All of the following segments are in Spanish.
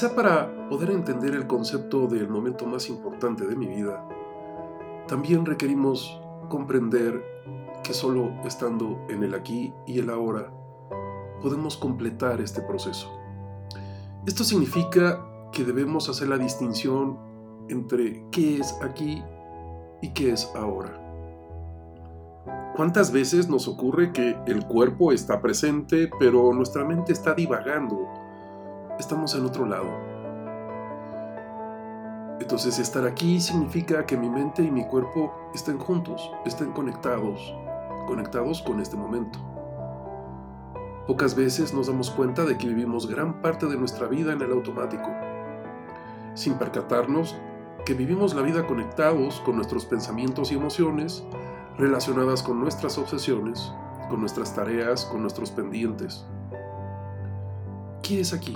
Quizá para poder entender el concepto del momento más importante de mi vida, también requerimos comprender que solo estando en el aquí y el ahora podemos completar este proceso. Esto significa que debemos hacer la distinción entre qué es aquí y qué es ahora. ¿Cuántas veces nos ocurre que el cuerpo está presente, pero nuestra mente está divagando? Estamos en otro lado. Entonces estar aquí significa que mi mente y mi cuerpo estén juntos, estén conectados, conectados con este momento. Pocas veces nos damos cuenta de que vivimos gran parte de nuestra vida en el automático, sin percatarnos que vivimos la vida conectados con nuestros pensamientos y emociones relacionadas con nuestras obsesiones, con nuestras tareas, con nuestros pendientes. ¿Qué es aquí?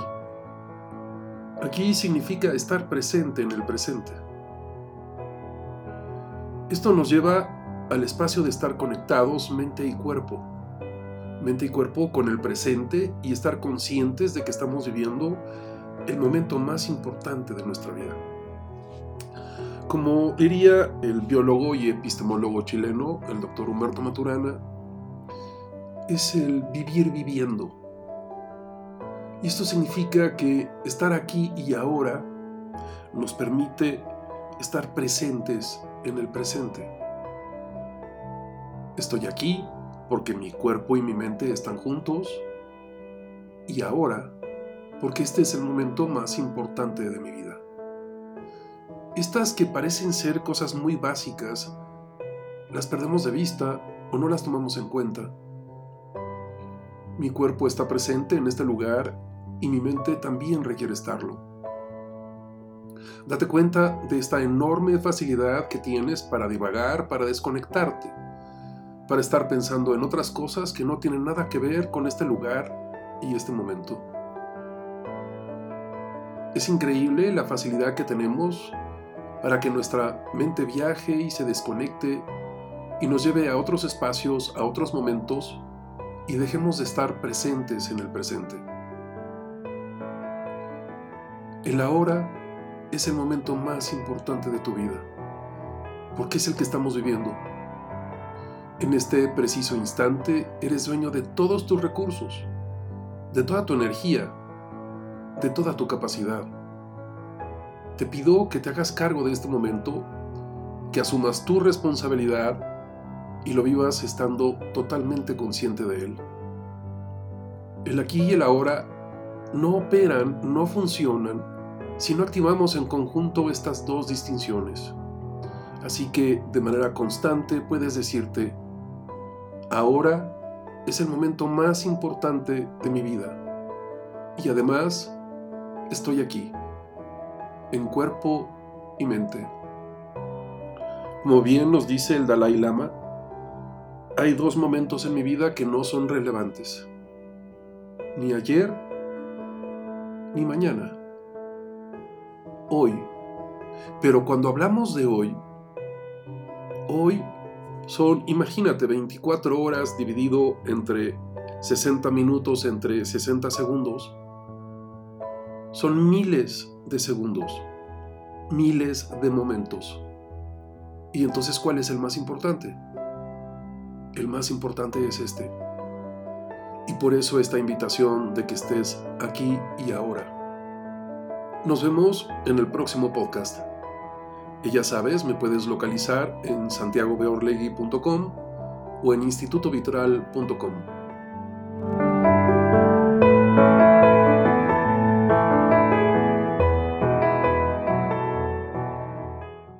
Aquí significa estar presente en el presente. Esto nos lleva al espacio de estar conectados mente y cuerpo. Mente y cuerpo con el presente y estar conscientes de que estamos viviendo el momento más importante de nuestra vida. Como diría el biólogo y epistemólogo chileno, el doctor Humberto Maturana, es el vivir viviendo. Y esto significa que estar aquí y ahora nos permite estar presentes en el presente. Estoy aquí porque mi cuerpo y mi mente están juntos y ahora porque este es el momento más importante de mi vida. Estas que parecen ser cosas muy básicas, las perdemos de vista o no las tomamos en cuenta. Mi cuerpo está presente en este lugar y mi mente también requiere estarlo. Date cuenta de esta enorme facilidad que tienes para divagar, para desconectarte, para estar pensando en otras cosas que no tienen nada que ver con este lugar y este momento. Es increíble la facilidad que tenemos para que nuestra mente viaje y se desconecte y nos lleve a otros espacios, a otros momentos y dejemos de estar presentes en el presente. El ahora es el momento más importante de tu vida, porque es el que estamos viviendo. En este preciso instante eres dueño de todos tus recursos, de toda tu energía, de toda tu capacidad. Te pido que te hagas cargo de este momento, que asumas tu responsabilidad y lo vivas estando totalmente consciente de él. El aquí y el ahora no operan, no funcionan si no activamos en conjunto estas dos distinciones. Así que de manera constante puedes decirte, ahora es el momento más importante de mi vida y además estoy aquí en cuerpo y mente. Como bien nos dice el Dalai Lama, hay dos momentos en mi vida que no son relevantes. Ni ayer, ni mañana. Hoy. Pero cuando hablamos de hoy, hoy son, imagínate, 24 horas dividido entre 60 minutos, entre 60 segundos. Son miles de segundos, miles de momentos. ¿Y entonces cuál es el más importante? El más importante es este. Y por eso esta invitación de que estés aquí y ahora. Nos vemos en el próximo podcast. Y ya sabes, me puedes localizar en santiagobeorlegui.com o en institutovitral.com.